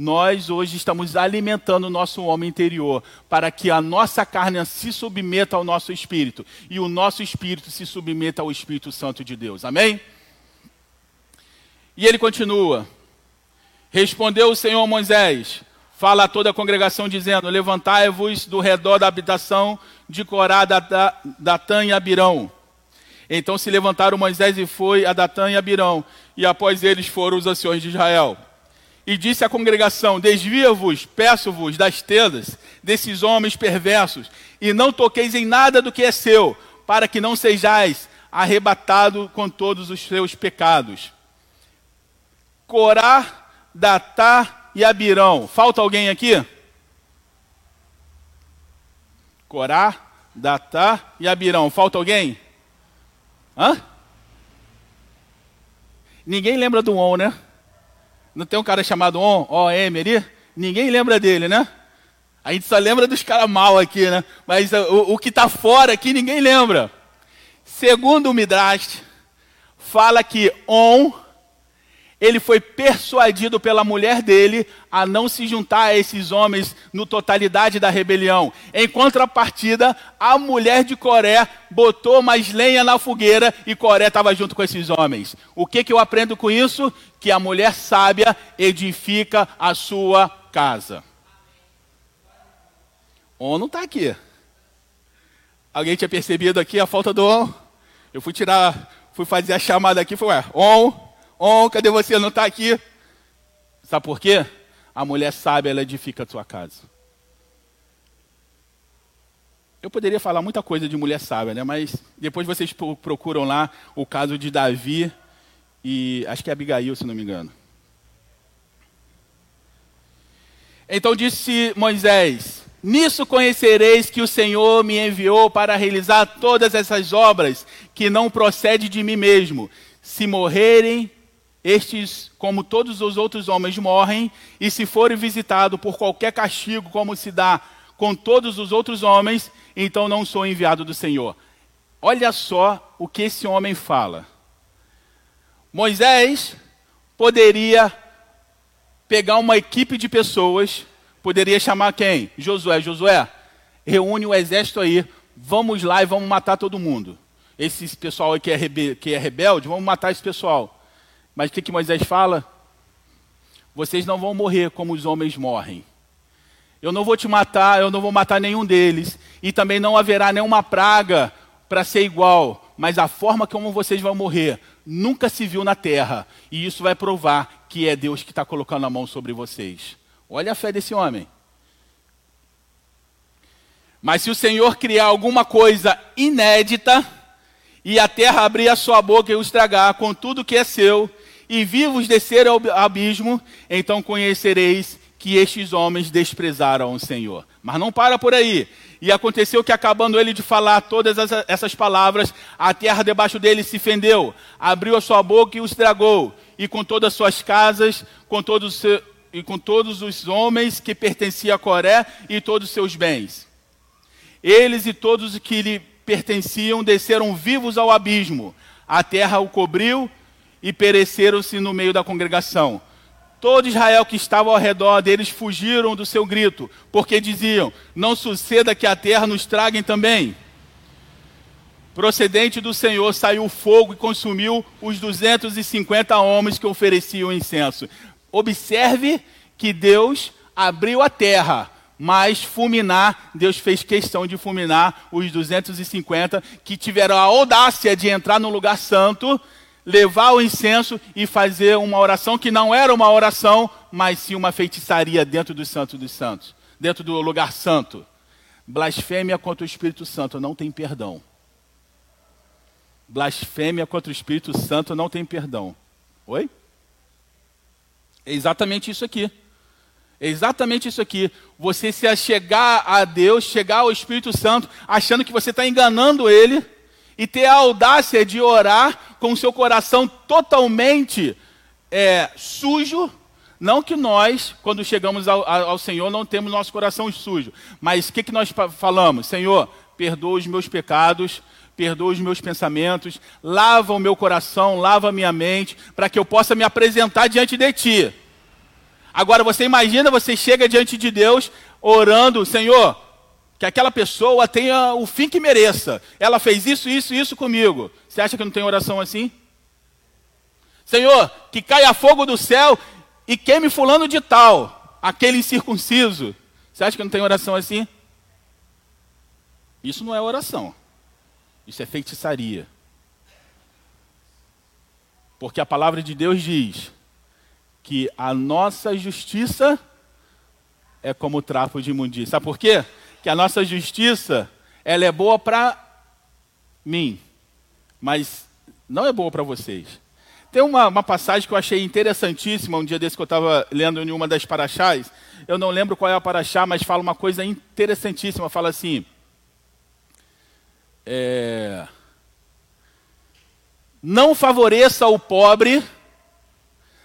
nós hoje estamos alimentando o nosso homem interior para que a nossa carne se submeta ao nosso espírito e o nosso espírito se submeta ao Espírito Santo de Deus. Amém? E ele continua: Respondeu o Senhor Moisés: Fala a toda a congregação, dizendo: Levantai-vos do redor da habitação de Corá, Datã e Abirão. Então se levantaram Moisés e foi a Datã e Abirão, e após eles foram os anciões de Israel. E disse à congregação: Desvia-vos, peço-vos, das tendas desses homens perversos, e não toqueis em nada do que é seu, para que não sejais arrebatado com todos os seus pecados. Corá, Datá e Abirão. Falta alguém aqui? Corá, Datá e Abirão. Falta alguém? Hã? Ninguém lembra do On, né? Não tem um cara chamado On, O-M ali? Ninguém lembra dele, né? A gente só lembra dos caras mal aqui, né? Mas uh, o, o que está fora aqui ninguém lembra. Segundo o Midrash, fala que On ele foi persuadido pela mulher dele a não se juntar a esses homens no totalidade da rebelião. Em contrapartida, a mulher de Coré botou mais lenha na fogueira e Coré estava junto com esses homens. O que, que eu aprendo com isso? Que a mulher sábia edifica a sua casa. On não está aqui. Alguém tinha percebido aqui a falta do on? Eu fui tirar, fui fazer a chamada aqui, foi, ué, on Oh, cadê você? Não está aqui. Sabe por quê? A mulher sabe, ela edifica a sua casa. Eu poderia falar muita coisa de mulher sábia, né? Mas depois vocês procuram lá o caso de Davi e acho que é Abigail, se não me engano. Então disse Moisés: Nisso conhecereis que o Senhor me enviou para realizar todas essas obras que não procede de mim mesmo. Se morrerem estes, como todos os outros homens, morrem, e se forem visitados por qualquer castigo, como se dá com todos os outros homens, então não sou enviado do Senhor. Olha só o que esse homem fala. Moisés poderia pegar uma equipe de pessoas, poderia chamar quem? Josué. Josué, reúne o exército aí, vamos lá e vamos matar todo mundo. Esse pessoal aí que é, é rebelde, vamos matar esse pessoal. Mas o que, que Moisés fala? Vocês não vão morrer como os homens morrem. Eu não vou te matar, eu não vou matar nenhum deles. E também não haverá nenhuma praga para ser igual. Mas a forma como vocês vão morrer nunca se viu na terra. E isso vai provar que é Deus que está colocando a mão sobre vocês. Olha a fé desse homem. Mas se o Senhor criar alguma coisa inédita, e a terra abrir a sua boca e o estragar com tudo que é seu, e vivos descer ao abismo, então conhecereis que estes homens desprezaram o Senhor. Mas não para por aí. E aconteceu que, acabando ele de falar todas essas palavras, a terra debaixo dele se fendeu, abriu a sua boca e os tragou, e com todas as suas casas, com todos, e com todos os homens que pertenciam a Coré e todos os seus bens. Eles e todos os que lhe pertenciam desceram vivos ao abismo. A terra o cobriu e pereceram-se no meio da congregação. Todo Israel que estava ao redor deles fugiram do seu grito, porque diziam: Não suceda que a terra nos traguem também. Procedente do Senhor saiu fogo e consumiu os 250 homens que ofereciam incenso. Observe que Deus abriu a terra, mas fulminar, Deus fez questão de fulminar os 250 que tiveram a audácia de entrar no lugar santo levar o incenso e fazer uma oração que não era uma oração, mas sim uma feitiçaria dentro do Santo dos Santos, dentro do lugar santo. Blasfêmia contra o Espírito Santo não tem perdão. Blasfêmia contra o Espírito Santo não tem perdão. Oi? É exatamente isso aqui. É exatamente isso aqui. Você se achegar a Deus, chegar ao Espírito Santo, achando que você está enganando Ele, e ter a audácia de orar com o seu coração totalmente é, sujo. Não que nós, quando chegamos ao, ao, Senhor, não temos nosso coração sujo. Mas o que, que nós falamos? Senhor, perdoa os meus pecados, perdoa os meus pensamentos, lava o meu coração, lava a minha mente, para que eu possa me apresentar diante de Ti. Agora você imagina, você chega diante de Deus orando, Senhor, que aquela pessoa tenha o fim que mereça. Ela fez isso, isso, isso comigo. Você acha que não tem oração assim? Senhor, que caia fogo do céu e queime fulano de tal, aquele incircunciso. Você acha que não tem oração assim? Isso não é oração. Isso é feitiçaria. Porque a palavra de Deus diz que a nossa justiça é como trapo de imundícia. Sabe por quê? Que a nossa justiça ela é boa para mim, mas não é boa para vocês. Tem uma, uma, passagem que eu achei interessantíssima, um dia desse que eu estava lendo em uma das paraxás. Eu não lembro qual é a paraxá, mas fala uma coisa interessantíssima. Fala assim: é, Não favoreça o pobre,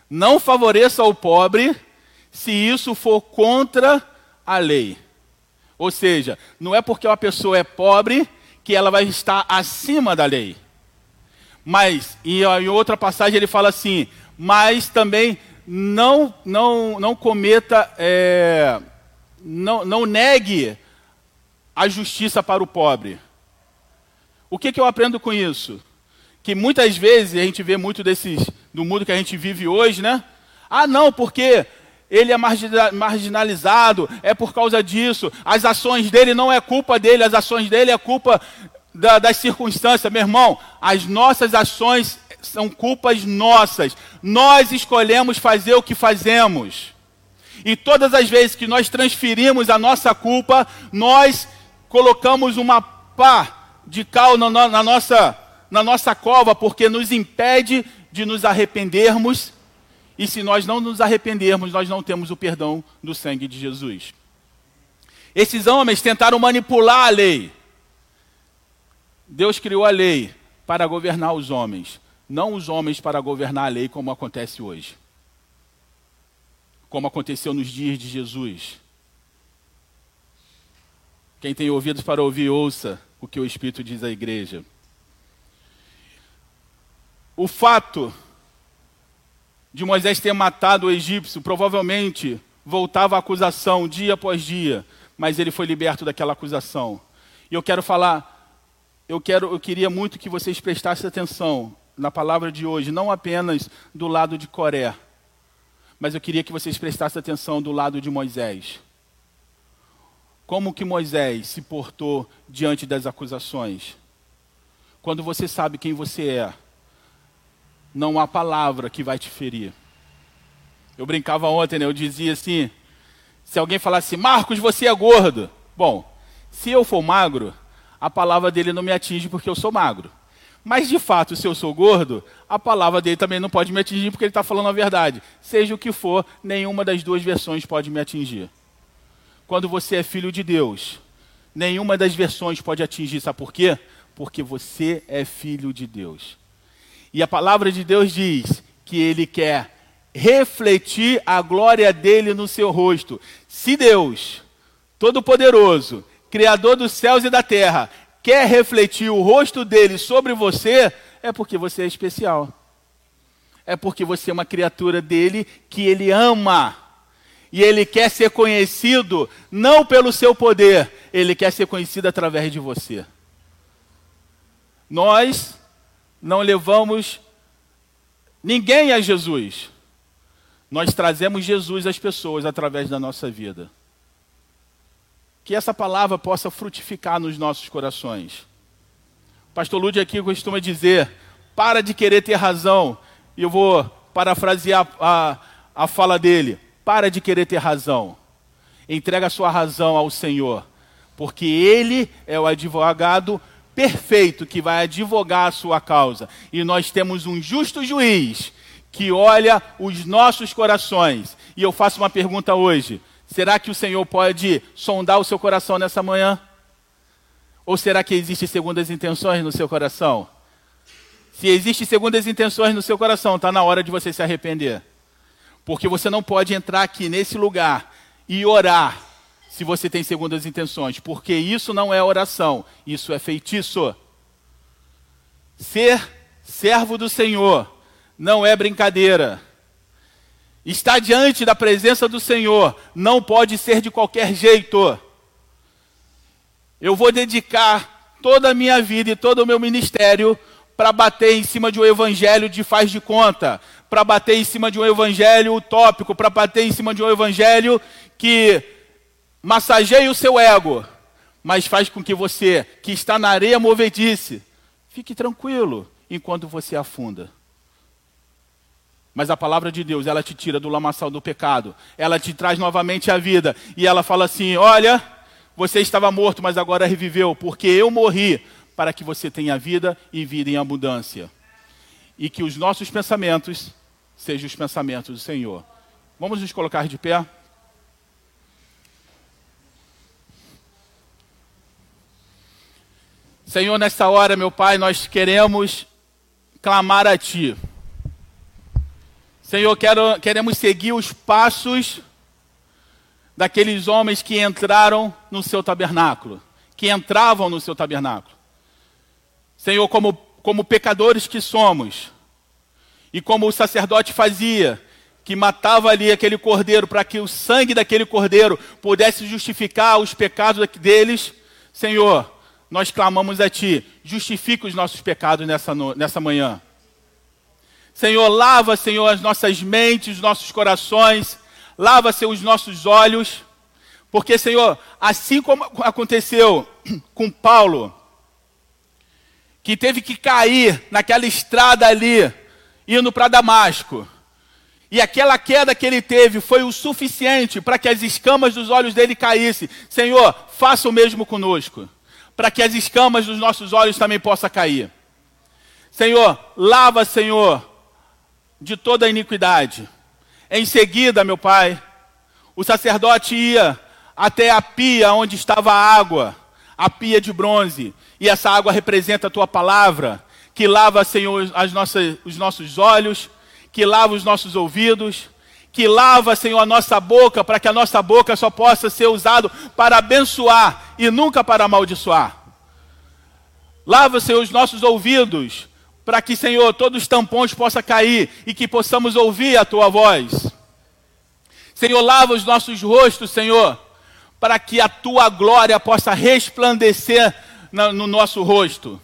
não favoreça o pobre, se isso for contra a lei. Ou seja, não é porque uma pessoa é pobre que ela vai estar acima da lei. Mas, em outra passagem ele fala assim, mas também não, não, não cometa, é, não, não negue a justiça para o pobre. O que, que eu aprendo com isso? Que muitas vezes a gente vê muito desses, do mundo que a gente vive hoje, né? Ah, não, porque ele é marginalizado, é por causa disso. As ações dele não é culpa dele, as ações dele é culpa da, das circunstâncias. Meu irmão, as nossas ações são culpas nossas. Nós escolhemos fazer o que fazemos. E todas as vezes que nós transferimos a nossa culpa, nós colocamos uma pá de cal na, na, nossa, na nossa cova, porque nos impede de nos arrependermos e se nós não nos arrependermos, nós não temos o perdão do sangue de Jesus. Esses homens tentaram manipular a lei. Deus criou a lei para governar os homens, não os homens para governar a lei, como acontece hoje. Como aconteceu nos dias de Jesus. Quem tem ouvidos para ouvir, ouça o que o Espírito diz à igreja. O fato de Moisés ter matado o egípcio, provavelmente voltava a acusação dia após dia, mas ele foi liberto daquela acusação. E eu quero falar, eu quero, eu queria muito que vocês prestassem atenção na palavra de hoje, não apenas do lado de Coré, mas eu queria que vocês prestassem atenção do lado de Moisés. Como que Moisés se portou diante das acusações? Quando você sabe quem você é, não há palavra que vai te ferir. Eu brincava ontem, né? Eu dizia assim: se alguém falasse, Marcos, você é gordo. Bom, se eu for magro, a palavra dele não me atinge porque eu sou magro. Mas de fato, se eu sou gordo, a palavra dele também não pode me atingir porque ele está falando a verdade. Seja o que for, nenhuma das duas versões pode me atingir. Quando você é filho de Deus, nenhuma das versões pode atingir. Sabe por quê? Porque você é filho de Deus. E a palavra de Deus diz que ele quer refletir a glória dele no seu rosto. Se Deus, Todo-Poderoso, Criador dos céus e da terra, quer refletir o rosto dele sobre você, é porque você é especial. É porque você é uma criatura dele que ele ama. E ele quer ser conhecido não pelo seu poder, ele quer ser conhecido através de você. Nós não levamos ninguém a Jesus. Nós trazemos Jesus às pessoas através da nossa vida. Que essa palavra possa frutificar nos nossos corações. O pastor Lúdio aqui costuma dizer: para de querer ter razão. E eu vou parafrasear a, a fala dele. Para de querer ter razão. Entrega a sua razão ao Senhor. Porque Ele é o advogado perfeito que vai advogar a sua causa. E nós temos um justo juiz que olha os nossos corações. E eu faço uma pergunta hoje: será que o Senhor pode sondar o seu coração nessa manhã? Ou será que existem segundas intenções no seu coração? Se existem segundas intenções no seu coração, está na hora de você se arrepender. Porque você não pode entrar aqui nesse lugar e orar se você tem segundas intenções, porque isso não é oração, isso é feitiço. Ser servo do Senhor não é brincadeira. Estar diante da presença do Senhor não pode ser de qualquer jeito. Eu vou dedicar toda a minha vida e todo o meu ministério para bater em cima de um evangelho de faz de conta, para bater em cima de um evangelho utópico, para bater em cima de um evangelho que massageia o seu ego, mas faz com que você, que está na areia movedice, fique tranquilo enquanto você afunda. Mas a palavra de Deus, ela te tira do lamaçal do pecado, ela te traz novamente a vida, e ela fala assim: Olha, você estava morto, mas agora reviveu, porque eu morri para que você tenha vida e vida em abundância. E que os nossos pensamentos sejam os pensamentos do Senhor. Vamos nos colocar de pé? Senhor, nessa hora, meu Pai, nós queremos clamar a Ti. Senhor, quero, queremos seguir os passos daqueles homens que entraram no seu tabernáculo, que entravam no seu tabernáculo. Senhor, como, como pecadores que somos, e como o sacerdote fazia, que matava ali aquele cordeiro para que o sangue daquele cordeiro pudesse justificar os pecados deles, Senhor, nós clamamos a Ti, justifica os nossos pecados nessa, nessa manhã. Senhor, lava, Senhor, as nossas mentes, os nossos corações, lava, Senhor, os nossos olhos, porque, Senhor, assim como aconteceu com Paulo, que teve que cair naquela estrada ali, indo para Damasco. E aquela queda que ele teve foi o suficiente para que as escamas dos olhos dele caíssem. Senhor, faça o mesmo conosco, para que as escamas dos nossos olhos também possam cair. Senhor, lava, Senhor, de toda a iniquidade. Em seguida, meu Pai, o sacerdote ia até a pia onde estava a água, a pia de bronze, e essa água representa a tua palavra, que lava, Senhor, as nossas, os nossos olhos, que lava os nossos ouvidos, que lava, Senhor, a nossa boca, para que a nossa boca só possa ser usado para abençoar e nunca para amaldiçoar. Lava, Senhor, os nossos ouvidos, para que, Senhor, todos os tampões possam cair e que possamos ouvir a tua voz. Senhor, lava os nossos rostos, Senhor, para que a tua glória possa resplandecer no nosso rosto.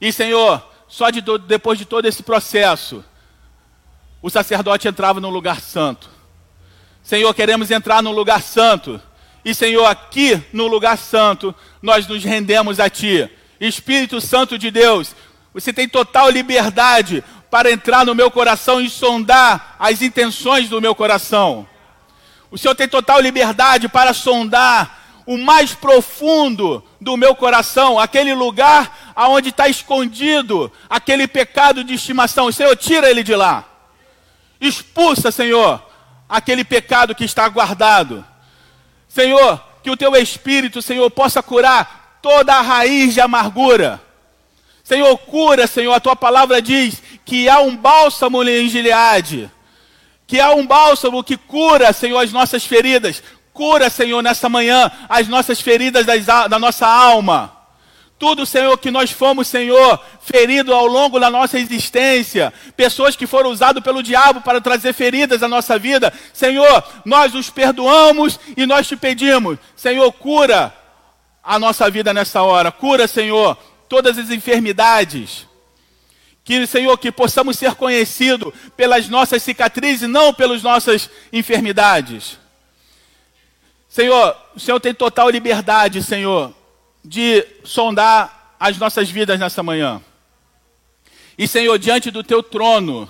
E, Senhor, só de depois de todo esse processo, o sacerdote entrava no lugar santo. Senhor, queremos entrar no lugar santo. E, Senhor, aqui no lugar santo, nós nos rendemos a Ti. Espírito Santo de Deus, você tem total liberdade para entrar no meu coração e sondar as intenções do meu coração. O Senhor tem total liberdade para sondar o mais profundo do meu coração, aquele lugar aonde está escondido aquele pecado de estimação. Senhor, tira ele de lá. Expulsa, Senhor, aquele pecado que está guardado. Senhor, que o teu espírito, Senhor, possa curar toda a raiz de amargura. Senhor, cura, Senhor, a tua palavra diz que há um bálsamo em Gileade que há um bálsamo que cura, Senhor, as nossas feridas. Cura, Senhor, nessa manhã, as nossas feridas das, da nossa alma. Tudo, Senhor, que nós fomos, Senhor, ferido ao longo da nossa existência. Pessoas que foram usadas pelo diabo para trazer feridas à nossa vida. Senhor, nós os perdoamos e nós te pedimos. Senhor, cura a nossa vida nessa hora. Cura, Senhor, todas as enfermidades. Que, Senhor, que possamos ser conhecidos pelas nossas cicatrizes, não pelas nossas enfermidades. Senhor, o Senhor tem total liberdade, Senhor, de sondar as nossas vidas nessa manhã. E, Senhor, diante do teu trono,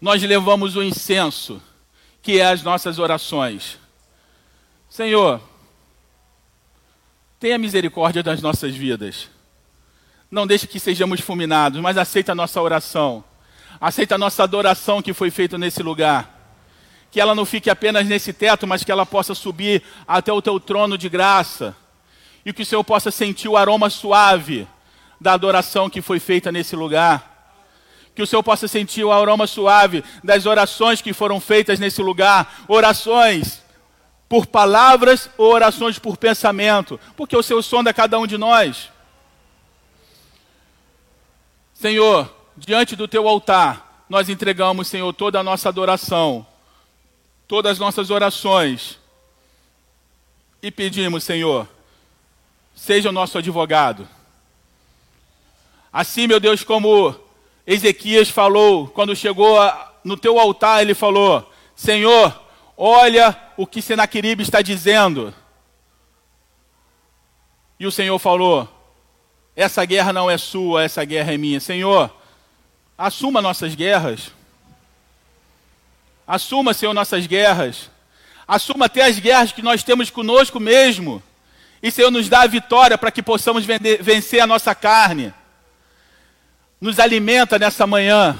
nós levamos o incenso, que é as nossas orações. Senhor, tenha misericórdia das nossas vidas. Não deixe que sejamos fulminados, mas aceita a nossa oração. Aceita a nossa adoração que foi feita nesse lugar. Que ela não fique apenas nesse teto, mas que ela possa subir até o teu trono de graça. E que o Senhor possa sentir o aroma suave da adoração que foi feita nesse lugar. Que o Senhor possa sentir o aroma suave das orações que foram feitas nesse lugar. Orações por palavras ou orações por pensamento. Porque o Senhor sonda cada um de nós. Senhor, diante do teu altar, nós entregamos, Senhor, toda a nossa adoração, todas as nossas orações. E pedimos, Senhor, seja o nosso advogado. Assim, meu Deus, como Ezequias falou, quando chegou no teu altar, ele falou: Senhor, olha o que Senaqueribe está dizendo. E o Senhor falou: essa guerra não é sua, essa guerra é minha. Senhor, assuma nossas guerras. Assuma, Senhor, nossas guerras. Assuma até as guerras que nós temos conosco mesmo. E, Senhor, nos dá a vitória para que possamos vencer a nossa carne. Nos alimenta nessa manhã.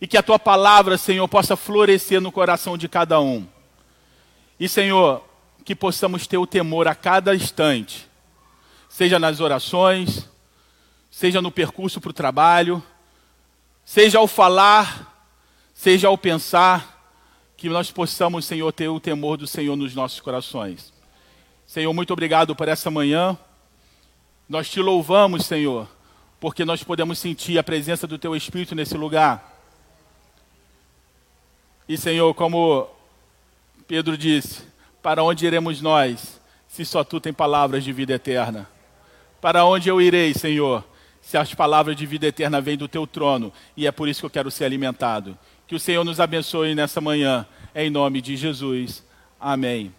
E que a tua palavra, Senhor, possa florescer no coração de cada um. E, Senhor, que possamos ter o temor a cada instante seja nas orações, seja no percurso para o trabalho, seja ao falar, seja ao pensar, que nós possamos, Senhor, ter o temor do Senhor nos nossos corações. Senhor, muito obrigado por essa manhã. Nós te louvamos, Senhor, porque nós podemos sentir a presença do Teu Espírito nesse lugar. E, Senhor, como Pedro disse, para onde iremos nós, se só Tu tem palavras de vida eterna? Para onde eu irei, Senhor? Se as palavras de vida eterna vêm do teu trono, e é por isso que eu quero ser alimentado. Que o Senhor nos abençoe nessa manhã, em nome de Jesus. Amém.